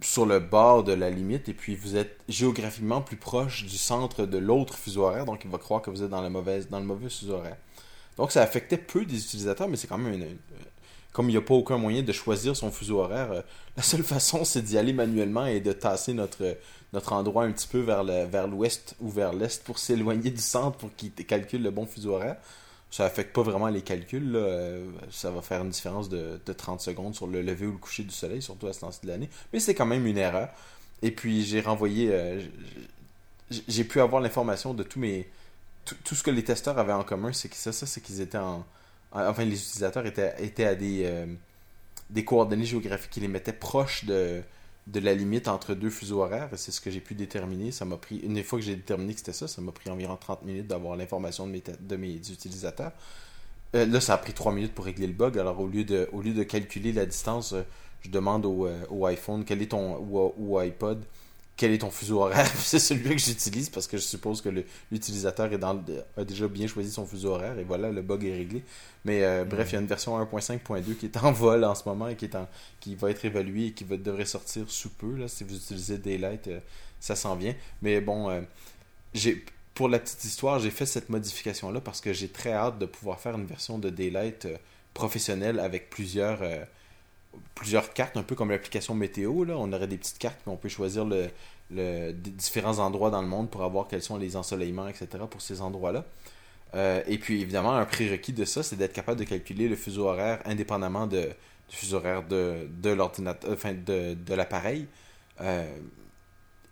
sur le bord de la limite et puis vous êtes géographiquement plus proche du centre de l'autre fuseau horaire, donc il va croire que vous êtes dans, la mauvaise, dans le mauvais fuseau horaire. Donc ça affectait peu des utilisateurs, mais c'est quand même une, comme il n'y a pas aucun moyen de choisir son fuseau horaire, la seule façon c'est d'y aller manuellement et de tasser notre, notre endroit un petit peu vers le, vers l'ouest ou vers l'est pour s'éloigner du centre pour qu'il calcule le bon fuseau horaire. Ça affecte pas vraiment les calculs. Euh, ça va faire une différence de, 30 secondes sur le lever ou le coucher du soleil, surtout à ce temps de l'année. Mais c'est quand même une erreur. Et puis j'ai renvoyé. Euh, j'ai pu avoir l'information de tous mes. Tout, ce que les testeurs avaient en commun, c'est que ça, ça c'est qu'ils étaient en. Enfin, les utilisateurs étaient, étaient à des, euh, des coordonnées géographiques qui les mettaient proches de, de la limite entre deux fuseaux horaires. C'est ce que j'ai pu déterminer. Ça pris, une fois que j'ai déterminé que c'était ça, ça m'a pris environ 30 minutes d'avoir l'information de mes, utilisateurs. Euh, là, ça a pris 3 minutes pour régler le bug. Alors, au lieu de, calculer la distance, euh, je demande au, euh, au, iPhone quel est ton, ou, iPod quel est ton fuseau horaire? c'est celui que j'utilise parce que je suppose que l'utilisateur a déjà bien choisi son fuseau horaire et voilà, le bug est réglé. Mais euh, bref, il y a une version 1.5.2 qui est en vol en ce moment et qui, est en, qui va être évaluée et qui va, devrait sortir sous peu. Là, si vous utilisez Daylight, euh, ça s'en vient. Mais bon, euh, j'ai pour la petite histoire, j'ai fait cette modification-là parce que j'ai très hâte de pouvoir faire une version de Daylight professionnelle avec plusieurs plusieurs cartes, un peu comme l'application météo. Là. On aurait des petites cartes, on peut choisir le, le, différents endroits dans le monde pour avoir quels sont les ensoleillements, etc. pour ces endroits-là. Euh, et puis évidemment, un prérequis de ça, c'est d'être capable de calculer le fuseau horaire indépendamment de, du fuseau horaire de, de l'ordinateur, enfin de, de l'appareil. Euh,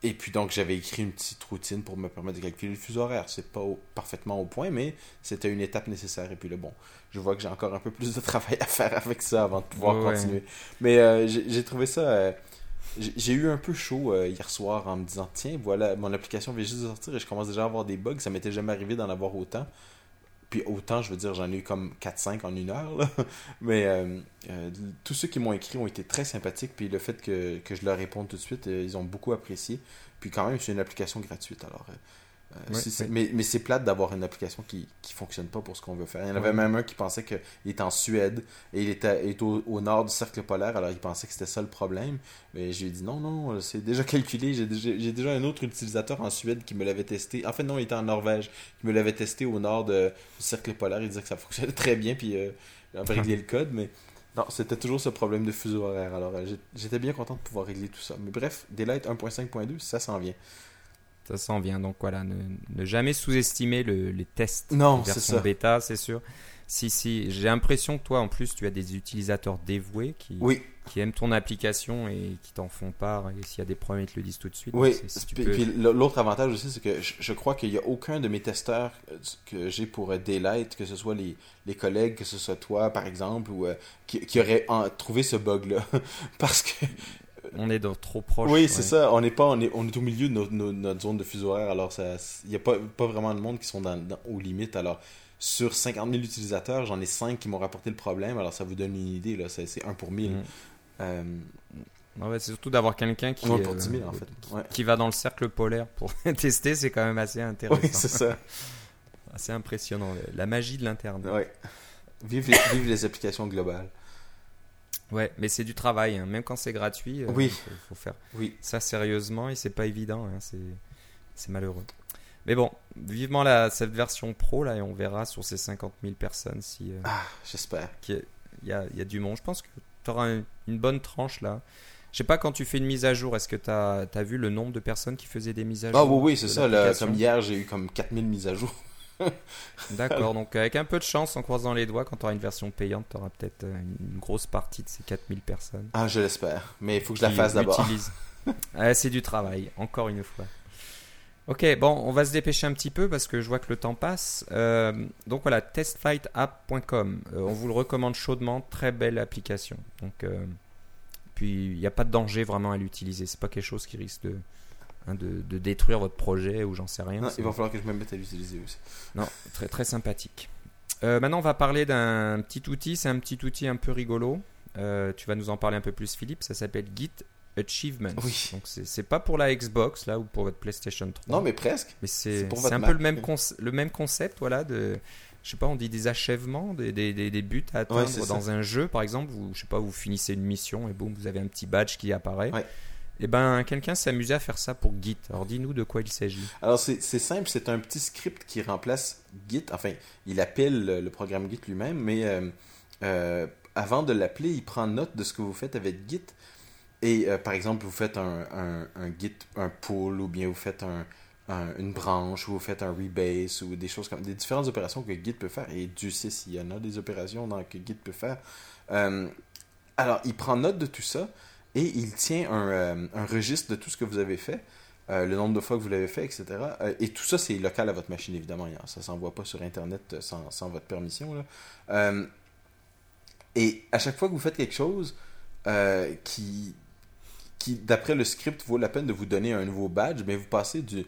et puis donc j'avais écrit une petite routine pour me permettre de calculer le fuseau horaire. C'est pas parfaitement au point, mais c'était une étape nécessaire. Et puis là, bon, je vois que j'ai encore un peu plus de travail à faire avec ça avant de pouvoir continuer. Mais euh, j'ai trouvé ça. Euh, j'ai eu un peu chaud euh, hier soir en me disant tiens, voilà, mon application vient juste de sortir et je commence déjà à avoir des bugs. Ça m'était jamais arrivé d'en avoir autant. Puis autant, je veux dire, j'en ai eu comme 4-5 en une heure. Mais tous ceux qui m'ont écrit ont été très sympathiques. Puis le fait que, que je leur réponde tout de suite, ils ont beaucoup apprécié. Puis quand même, c'est une application gratuite. Alors, euh, mais, mais c'est plate d'avoir une application qui ne fonctionne pas pour ce qu'on veut faire. Il y en avait même un qui pensait qu'il était en Suède et il était, au, nord du cercle polaire, alors il pensait que c'était ça le problème. Mais je lui ai dit non, non, c'est déjà calculé. J'ai déjà, déjà, un autre utilisateur en Suède qui me l'avait testé. En fait, non, il était en Norvège, qui me l'avait testé au nord du cercle polaire. Il disait que ça fonctionnait très bien, puis euh, avait réglé le code, mais. Non, c'était toujours ce problème de fuseau horaire. Alors, euh, j'étais bien content de pouvoir régler tout ça. Mais bref, Daylight 1.5.2, ça s'en vient. Ça s'en vient. Donc voilà, ne, jamais sous-estimer les tests. Non, c'est ça. bêta, c'est sûr. Si, si, j'ai l'impression que toi, en plus, tu as des utilisateurs dévoués qui, qui aiment ton application et qui t'en font part. Et s'il y a des problèmes, ils te le disent tout de suite. Oui, puis, puis l'autre avantage aussi, c'est que je, crois qu'il n'y a aucun de mes testeurs euh, que j'ai pour euh, Daylight, que ce soit les, les, collègues, que ce soit toi, par exemple, ou, euh, qui, qui aurait trouvé ce bug-là. Parce que on est trop proche. Oui, c'est ça. On est pas, on est, on est au milieu de notre, zone de fuseau horaire. Alors, il n'y a pas, pas vraiment de monde qui sont dans, aux limites. Alors, sur 50 000 utilisateurs, j'en ai 5 qui m'ont rapporté le problème. Alors, ça vous donne une idée. Là, c'est 1 pour 1000. Mm. Euh, c'est surtout d'avoir quelqu'un qui, pour 10 000, en fait. qui va dans le cercle polaire pour tester. C'est quand même assez intéressant. Oui, c'est ça. assez impressionnant. La magie de l'Internet. Ouais. Vive les, vive les applications globales. Ouais, mais c'est du travail, hein. même quand c'est gratuit. Euh, oui. Il faut, faire oui. ça sérieusement et c'est pas évident. Hein. C'est malheureux. Mais bon, vivement la, cette version pro là et on verra sur ces 50 000 personnes si. Euh, ah, j'espère. Il y a, y a, du monde. Je pense que tu auras une bonne tranche là. Je sais pas, quand tu fais une mise à jour, est-ce que tu as, as, vu le nombre de personnes qui faisaient des mises à ah jour Ah oui, oui, c'est ça. Là, comme hier, j'ai eu comme 4000 mises à jour. D'accord, donc avec un peu de chance, en croisant les doigts, quand tu auras une version payante, tu auras peut-être euh, une grosse partie de ces 4000 personnes. Ah, je l'espère, mais il faut que je la fasse d'abord. c'est du travail, encore une fois. Ok, bon, on va se dépêcher un petit peu parce que je vois que le temps passe. Euh, donc voilà, testfightapp.com. Euh, on vous le recommande chaudement, très belle application. Donc, puis il n'y a pas de danger vraiment à l'utiliser. C'est pas quelque chose qui risque de, Hein, de, détruire votre projet ou j'en sais rien. il va falloir que je me mette à l'utiliser aussi. Non, très très sympathique. Euh, maintenant, on va parler d'un petit outil. C'est un petit outil un peu rigolo. Euh, tu vas nous en parler un peu plus, Philippe. Ça s'appelle Git Achievements. Oui. Donc c'est pas pour la Xbox là ou pour votre PlayStation 3. Non, mais presque. Mais c'est un peu le même, le même concept, voilà, de je sais pas, on dit des achèvements, des, des, des, buts à atteindre dans un jeu, par exemple. Vous, je sais pas, vous finissez une mission et boum, vous avez un petit badge qui apparaît. Ouais. Eh ben, quelqu'un amusé à faire ça pour Git. Alors, dis-nous de quoi il s'agit. Alors, c'est simple, c'est un petit script qui remplace Git. Enfin, il appelle le, programme Git lui-même, mais euh, euh, avant de l'appeler, il prend note de ce que vous faites avec Git. Et euh, par exemple, vous faites un, un, Git, un pull, ou bien vous faites une branche, ou vous faites un rebase, ou des choses comme des différentes opérations que Git peut faire. Et Dieu sait s'il y en a des opérations que Git peut faire. alors, il prend note de tout ça et il tient un, euh, un, registre de tout ce que vous avez fait, euh, le nombre de fois que vous l'avez fait, etc. Euh, et tout ça, c'est local à votre machine, évidemment. Ça ne s'envoie pas sur Internet sans, sans votre permission. Là. et à chaque fois que vous faites quelque chose qui, qui, d'après le script, vaut la peine de vous donner un nouveau badge, mais vous passez du,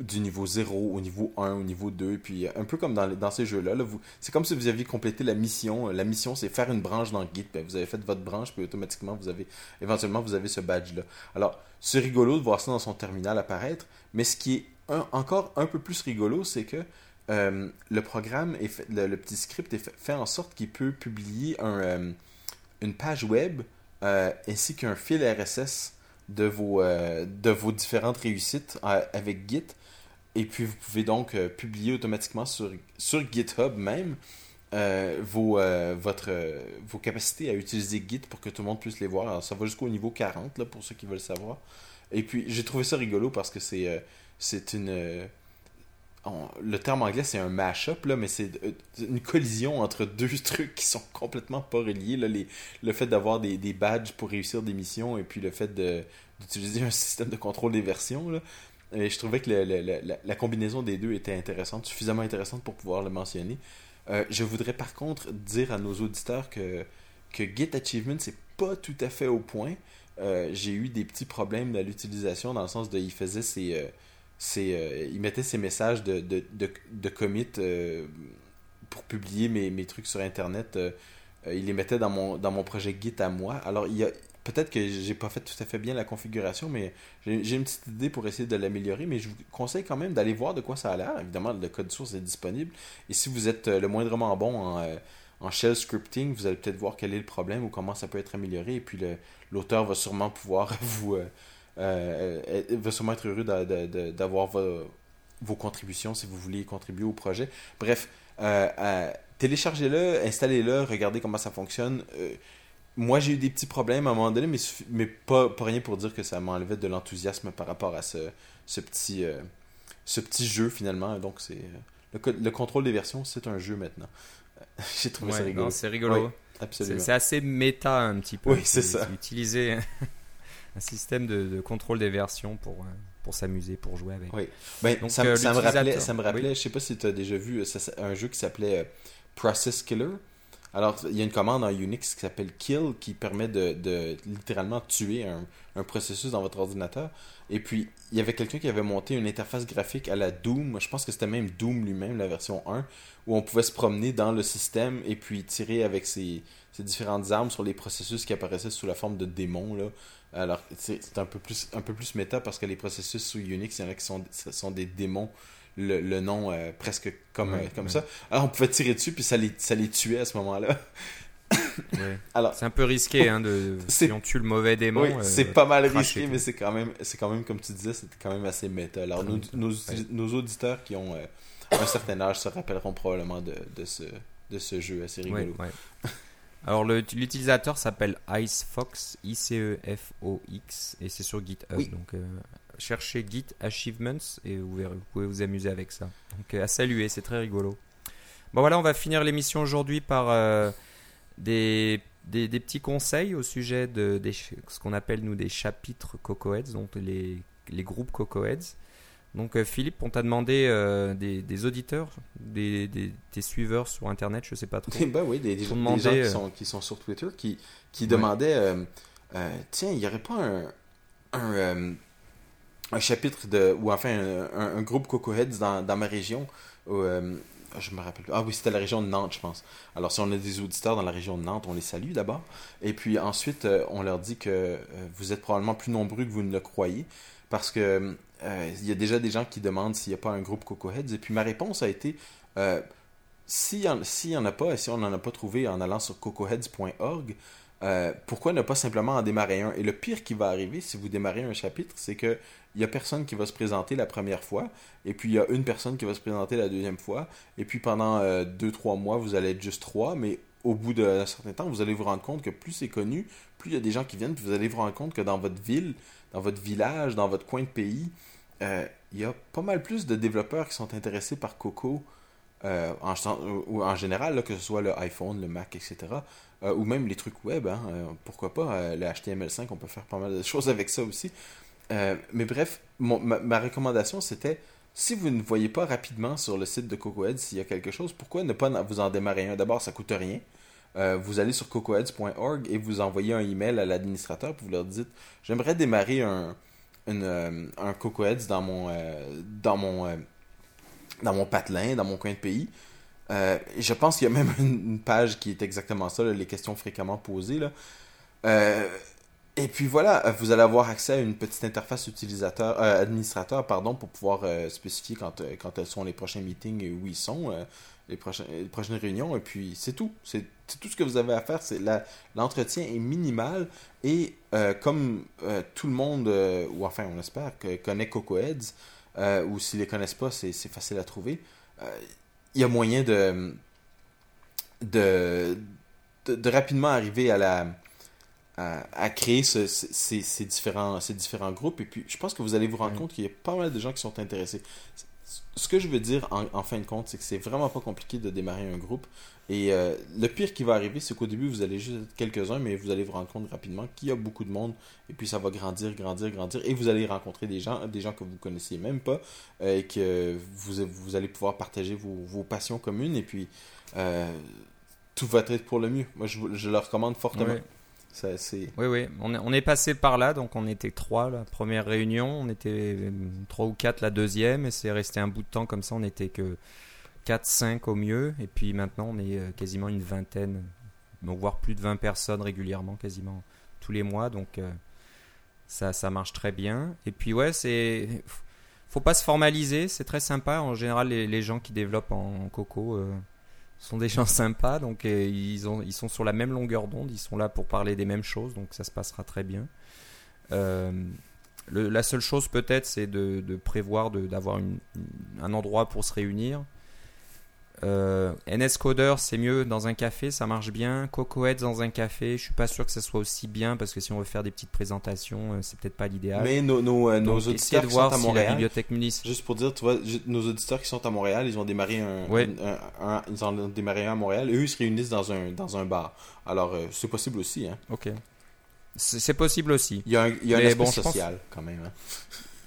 du niveau 0 au niveau 1, au niveau 2, puis un peu comme dans, dans ces jeux-là, vous, c'est comme si vous aviez complété la mission. La mission, c'est faire une branche dans Git, vous avez fait votre branche, puis automatiquement, vous avez, éventuellement, vous avez ce badge-là. Alors, c'est rigolo de voir ça dans son terminal apparaître, mais ce qui est encore un peu plus rigolo, c'est que euh, le programme, est fait, le, petit script fait, en sorte qu'il peut publier un, euh, une page web euh, ainsi qu'un fil RSS de vos, de vos différentes réussites avec Git. Et puis vous pouvez donc publier automatiquement sur, sur GitHub même vos, votre, vos capacités à utiliser Git pour que tout le monde puisse les voir. Alors ça va jusqu'au niveau 40 là, pour ceux qui veulent savoir. Et puis j'ai trouvé ça rigolo parce que c'est c'est une le terme anglais c'est un mash-up, là, mais c'est euh, une collision entre deux trucs qui sont complètement pas reliés. Là, les, le fait d'avoir des, des, badges pour réussir des missions et puis le fait d'utiliser un système de contrôle des versions. Là. Et je trouvais que la, combinaison des deux était intéressante, suffisamment intéressante pour pouvoir le mentionner. Euh, je voudrais par contre dire à nos auditeurs que, que Git Achievement, c'est pas tout à fait au point. Euh, j'ai eu des petits problèmes à l'utilisation dans le sens de il faisait ses c'est euh, il mettait ses messages de, de, de, commit euh, pour publier mes, mes, trucs sur internet euh, il les mettait dans mon dans mon projet Git à moi. Alors il y a peut-être que j'ai pas fait tout à fait bien la configuration mais j'ai une petite idée pour essayer de l'améliorer mais je vous conseille quand même d'aller voir de quoi ça a l'air. Évidemment le code source est disponible. Et si vous êtes le moindrement bon en en shell scripting, vous allez peut-être voir quel est le problème ou comment ça peut être amélioré. Et puis l'auteur va sûrement pouvoir vous, elle va sûrement être heureux d'avoir vos, contributions si vous voulez contribuer au projet. Bref, euh, euh, téléchargez-le, installez-le, regardez comment ça fonctionne. moi, j'ai eu des petits problèmes à un moment donné, mais, mais pas, pas rien pour dire que ça m'enlevait de l'enthousiasme par rapport à ce, ce petit, ce petit jeu finalement. Donc, c'est le, le, contrôle des versions, c'est un jeu maintenant. j'ai trouvé ça rigolo. C'est rigolo. c'est assez méta un petit peu. Oui, c'est ça. Utiliser un système de, contrôle des versions pour, euh, pour s'amuser, pour jouer avec. Oui. Ben, Donc, ça, ça, me rappelait, ça me rappelait je sais pas si tu as déjà vu euh, un jeu qui s'appelait euh, Process Killer. Alors, il y a une commande en Unix qui s'appelle kill qui permet de, de littéralement tuer un, un, processus dans votre ordinateur. Et puis, il y avait quelqu'un qui avait monté une interface graphique à la Doom. Je pense que c'était même Doom lui-même, la version 1, où on pouvait se promener dans le système et puis tirer avec ses, ses différentes armes sur les processus qui apparaissaient sous la forme de démons. Là. Alors, c'est un peu plus un peu plus méta parce que les processus sous Unix, il y en a qui sont, sont des démons. Le, nom euh, presque comme, euh, comme ça. Alors, on pouvait tirer dessus, puis ça les, ça les tuait à ce moment-là. Alors, c'est un peu risqué hein, de si on tue le mauvais démon. Oui, euh, c'est pas mal risqué, mais c'est quand même c'est quand même comme tu disais, c'était quand même assez méta. Alors nos, nos, nos, auditeurs qui ont un certain âge se rappelleront probablement de, de ce de ce jeu assez rigolo. Alors l'utilisateur s'appelle IceFox, I-C-E-F-O-X, et c'est sur GitHub. Donc euh, cherchez Git Achievements et vous, verrez, vous pouvez vous amuser avec ça. Donc euh, à saluer, c'est très rigolo. Bon voilà, on va finir l'émission aujourd'hui par euh, des, des, petits conseils au sujet de ce qu'on appelle nous des chapitres Cocoheads, donc les, les groupes Cocoheads. Donc euh, Philippe, on t'a demandé euh, des, auditeurs, des, suiveurs sur Internet, je sais pas trop. bah oui, des, gens qui euh, sont, qui sont, sur Twitter qui, qui demandaient, tiens, il n'y aurait pas un, un, chapitre de, ou enfin un, groupe Coco Heads dans, dans ma région je me rappelle Ah oui, c'était la région de Nantes, je pense. Alors, si on a des auditeurs dans la région de Nantes, on les salue d'abord. Et puis ensuite, on leur dit que vous êtes probablement plus nombreux que vous ne le croyez. Parce que euh, il y a déjà des gens qui demandent s'il n'y a pas un groupe Coco Heads. Et puis ma réponse a été euh, s'il n'y en, a pas et si on n'en a pas trouvé en allant sur cocoheads.org, euh, pourquoi ne pas simplement en démarrer un? Et le pire qui va arriver si vous démarrez un chapitre, c'est que il n'y a personne qui va se présenter la première fois, et puis il y a une personne qui va se présenter la deuxième fois, et puis pendant 2-3 mois, vous allez être juste trois, mais au bout d'un certain temps, vous allez vous rendre compte que plus c'est connu, plus il y a des gens qui viennent, vous allez vous rendre compte que dans votre ville, dans votre village, dans votre coin de pays, euh, il y a pas mal plus de développeurs qui sont intéressés par Coco euh, en, général, que ce soit le iPhone, le Mac, etc. Euh, ou même les trucs web, hein, pourquoi pas, le HTML5, on peut faire pas mal de choses avec ça aussi. mais bref, ma, recommandation c'était, si vous ne voyez pas rapidement sur le site de CocoEd s'il y a quelque chose, pourquoi ne pas vous en démarrer un? D'abord, ça coûte rien. Euh, vous allez sur cocoheads.org et vous envoyez un email à l'administrateur pour vous leur dites j'aimerais démarrer un, une, euh, un dans mon, euh, dans, mon, dans mon patelin, dans mon coin de pays. je pense qu'il y a même une, page qui est exactement ça, les questions fréquemment posées. Là. et puis voilà, vous allez avoir accès à une petite interface utilisateur, administrateur pardon, pour pouvoir spécifier quand, quand elles sont les prochains meetings et où ils sont les, prochaines, les prochaines réunions. Et puis, c'est tout. C'est tout ce que vous avez à faire. C'est L'entretien est minimal. Et euh, comme euh, tout le monde, euh, ou enfin, on espère, que, connaît CocoHeads, ou s'ils ne les connaissent pas, c'est facile à trouver, il y a moyen de, de, de, rapidement arriver à la. À, créer ces, ces, différents, ces différents groupes. Et puis, je pense que vous allez vous rendre compte qu'il y a pas mal de gens qui sont intéressés ce que je veux dire en, fin de compte, c'est que c'est vraiment pas compliqué de démarrer un groupe. Et euh, le pire qui va arriver, c'est qu'au début, vous allez juste être quelques-uns, mais vous allez vous rendre compte rapidement qu'il y a beaucoup de monde. Et puis ça va grandir, grandir, grandir. Et vous allez rencontrer des gens, des gens que vous connaissiez même pas, euh, et que vous, vous allez pouvoir partager vos, passions communes. Et puis euh, tout va être pour le mieux. Moi, je, je le recommande fortement. Oui, oui, on est, passé par là, donc on était trois la première réunion, on était trois ou quatre la deuxième, et c'est resté un bout de temps comme ça, on n'était que 4-5 au mieux, et puis maintenant on est euh, quasiment une vingtaine, voire plus de 20 personnes régulièrement, quasiment tous les mois, donc euh, ça, ça marche très bien. Et puis ouais, c'est... Faut pas se formaliser, c'est très sympa, en général les, gens qui développent en, Coco... Euh, sont des gens sympas, donc ils, ont, ils sont sur la même longueur d'onde, ils sont là pour parler des mêmes choses, donc ça se passera très bien. Euh, la seule chose peut-être, c'est de, de, prévoir d'avoir un endroit pour se réunir. Euh, NS Coder, c'est mieux dans un café, ça marche bien. Cocohead dans un café, je suis pas sûr que ça soit aussi bien parce que si on veut faire des petites présentations, euh, c'est peut-être pas l'idéal. Mais nos, nos, euh, nos auditeurs qui sont à Montréal, la bibliothèque juste pour dire, tu vois, nos auditeurs qui sont à Montréal, ils ont démarré un, un, ils ont démarré un à Montréal. eux, ils se réunissent dans un dans un bar. Alors, c'est possible aussi, hein. Ok. C'est possible aussi. Il y a un, il y a un aspect social quand même. Hein.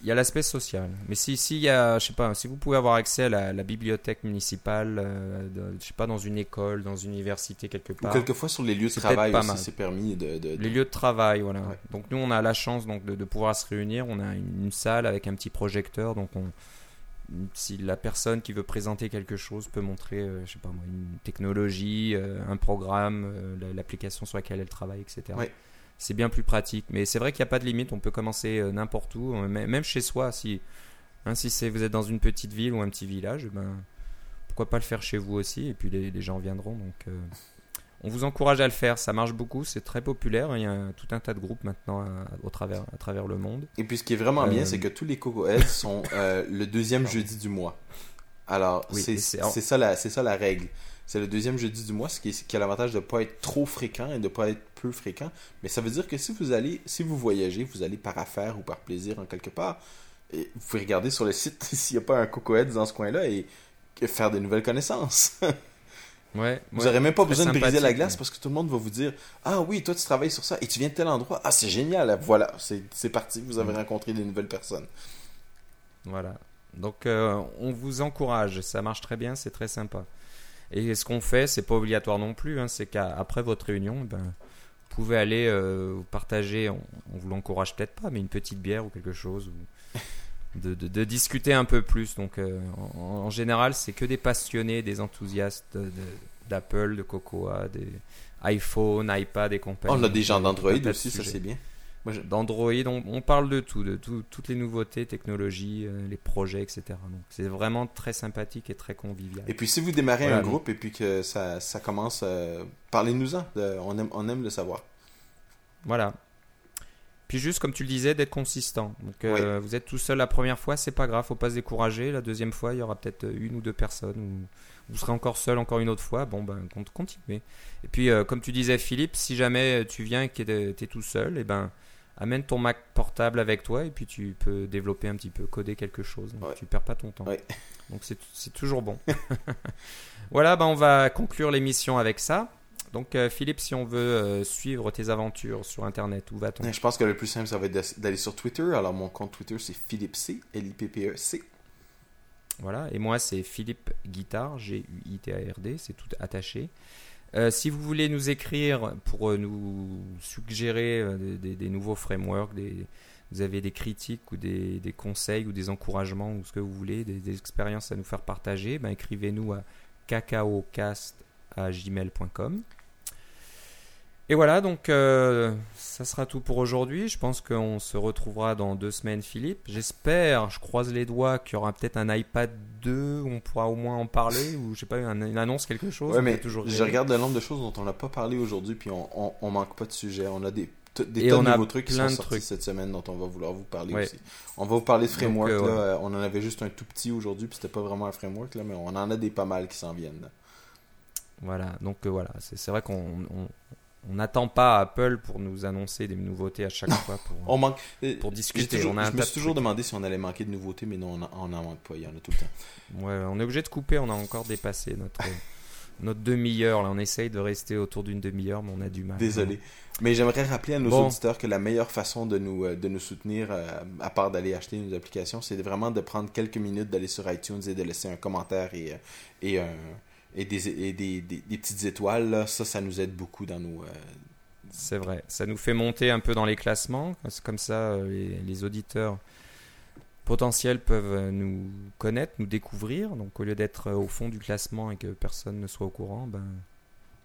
Il y a l'aspect social. Mais si, si, y a, je sais pas, si vous pouvez avoir accès à la, bibliothèque municipale, euh, je sais pas, dans une école, dans une université quelque part. Ou quelquefois sur les lieux de travail aussi, c'est permis de, Les lieux de travail, voilà. Donc nous, on a la chance donc de, pouvoir se réunir. On a une, salle avec un petit projecteur, donc on, si la personne qui veut présenter quelque chose peut montrer, euh, je sais pas moi, une technologie, euh, un programme, l'application sur laquelle elle travaille, etc. Ouais c'est bien plus pratique. Mais c'est vrai qu'il n'y a pas de limite, on peut commencer euh, n'importe où, euh, même chez soi. Si, hein, si vous êtes dans une petite ville ou un petit village, ben, pourquoi pas le faire chez vous aussi, et puis les, gens viendront. Donc, euh, on vous encourage à le faire, ça marche beaucoup, c'est très populaire. Il y a tout un tas de groupes maintenant à, au travers, à travers le monde. Et puis ce qui est vraiment bien, c'est que tous les Coco Heads sont le deuxième jeudi du mois. Alors, c'est ça, la, ça la règle. C'est le deuxième jeudi du mois, ce qui, qui a l'avantage de ne pas être trop fréquent et de ne pas être peu fréquent. Mais ça veut dire que si vous allez, si vous voyagez, vous allez par affaire ou par plaisir en quelque part, et vous pouvez regarder sur le site s'il n'y a pas un cocohead dans ce coin-là et faire des nouvelles connaissances. Ouais, vous n'aurez même pas besoin de briser la glace parce que tout le monde va vous dire Ah oui, toi tu travailles sur ça et tu viens de tel endroit. Ah, c'est génial. Voilà, c'est parti. Vous avez mm. rencontré des nouvelles personnes. Voilà. Donc, euh, on vous encourage. Ça marche très bien, c'est très sympa. Et ce qu'on fait, c'est pas obligatoire non plus. Hein, c'est qu'après votre réunion, ben, vous pouvez aller euh, partager, on, vous l'encourage peut-être pas, mais une petite bière ou quelque chose, ou de, de, discuter un peu plus. Donc, euh, en, général, c'est que des passionnés, des enthousiastes d'Apple, de, Cocoa, des iPhone, iPad et compagnie. On a des gens d'Android aussi, ça c'est bien d'Android. On, parle de tout, de toutes les nouveautés, technologies, euh, les projets, etc. Donc c'est vraiment très sympathique et très convivial. Et puis si vous démarrez un groupe et puis que ça, ça commence, euh, parlez-nous-en. On aime, on aime le savoir. Voilà. Puis juste comme tu le disais, d'être consistant. Donc euh, vous êtes tout seul la première fois, c'est pas grave, faut pas se décourager. La deuxième fois, il y aura peut-être une ou deux personnes. Ou vous serez encore seul encore une autre fois. Bon ben continuez. Et puis comme tu disais Philippe, si jamais tu viens et que tu es tout seul, et eh ben amène ton Mac portable avec toi et puis tu peux développer un petit peu, coder quelque chose. Donc Tu perds pas ton temps. Donc c'est toujours bon. voilà, ben on va conclure l'émission avec ça. Donc euh, Philippe, si on veut euh, suivre tes aventures sur Internet, où va-t-on? Je pense que le plus simple, ça va être d'aller sur Twitter. Alors mon compte Twitter, c'est Philippe C, L-I-P-P-E-C. Voilà, et moi c'est Philippe Guitard, G-U-I-T-A-R-D, c'est tout attaché. Euh, si vous voulez nous écrire pour euh, nous suggérer euh, des, nouveaux frameworks, vous avez des critiques ou des, conseils ou des encouragements ou ce que vous voulez, des, des expériences à nous faire partager, ben, écrivez-nous à cacaocast@gmail.com. Et voilà, donc euh, ça sera tout pour aujourd'hui. Je pense qu'on se retrouvera dans deux semaines, Philippe. J'espère, je croise les doigts, qu'il y aura peut-être un iPad 2, où on pourra au moins en parler, ou je sais pas, un- une annonce, quelque chose. Ouais, on mais peut toujours je regarde le nombre de choses dont on n'a pas parlé aujourd'hui, puis on, on, on manque pas de sujet. On a des, des on de nouveaux trucs qui sont sortis trucs. cette semaine dont on va vouloir vous parler Ouais. aussi. On va vous parler de framework. Donc, euh, là. On en avait juste un tout petit aujourd'hui, puis c'était pas vraiment un framework, là, mais on en a des pas mal qui s'en viennent. là. Voilà, donc euh, voilà, c'est vrai qu'on on- n'attend pas Apple pour nous annoncer des nouveautés à chaque fois pour, On manque. euh, pour discuter. toujours- on a je me suis toujours demandé si on allait manquer de nouveautés, mais non, on n'en manque pas. Il y en a tout le temps. Ouais, on est obligé de couper, on a encore dépassé notre, notre demi-heure. Là, on essaye de rester autour d'une demi-heure, mais on a du mal. Désolé. Mais j'aimerais rappeler à nos Bon. auditeurs que la meilleure façon de nous, euh, de nous soutenir, euh, à part d'aller acheter nos applications, c'est vraiment de prendre quelques minutes, d'aller sur iTunes et de laisser un commentaire et, et, un- et, des, et des, des- des petites étoiles. Ça, ça nous aide beaucoup dans nos... euh, C'est vrai, ça nous fait monter un peu dans les classements. Comme ça, euh, les, auditeurs potentiels peuvent euh, nous connaître, nous découvrir. Donc au lieu d'être au fond du classement et que personne ne soit au courant, ben,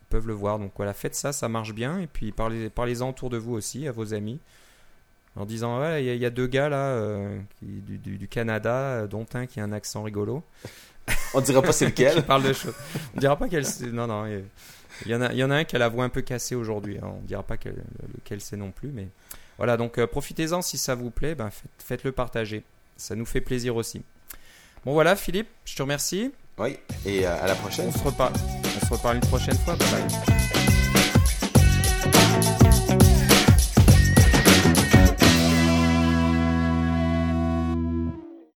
ils peuvent le voir. Donc voilà, faites ça, ça marche bien. Et puis parlez- parlez-en autour de vous aussi, à vos amis. En disant, ouais, il y, a- deux gars là, du, du- Canada, dont un qui a un accent rigolo. On dira pas c'est qui lequel. parle de choses. On dira pas quel c'est. Non, non. Il il y, en a, il y en a un qui a la voix un peu cassée aujourd'hui. hein. On dira pas quel, lequel c'est non plus. Mais voilà, donc euh, profitez-en si ça vous plaît. Ben, faites, faites-le partager. Ça nous fait plaisir aussi. Bon, voilà, Philippe, je te remercie. Oui, et euh, à la prochaine. On se reparle, on se reparle une prochaine fois. Bye bye.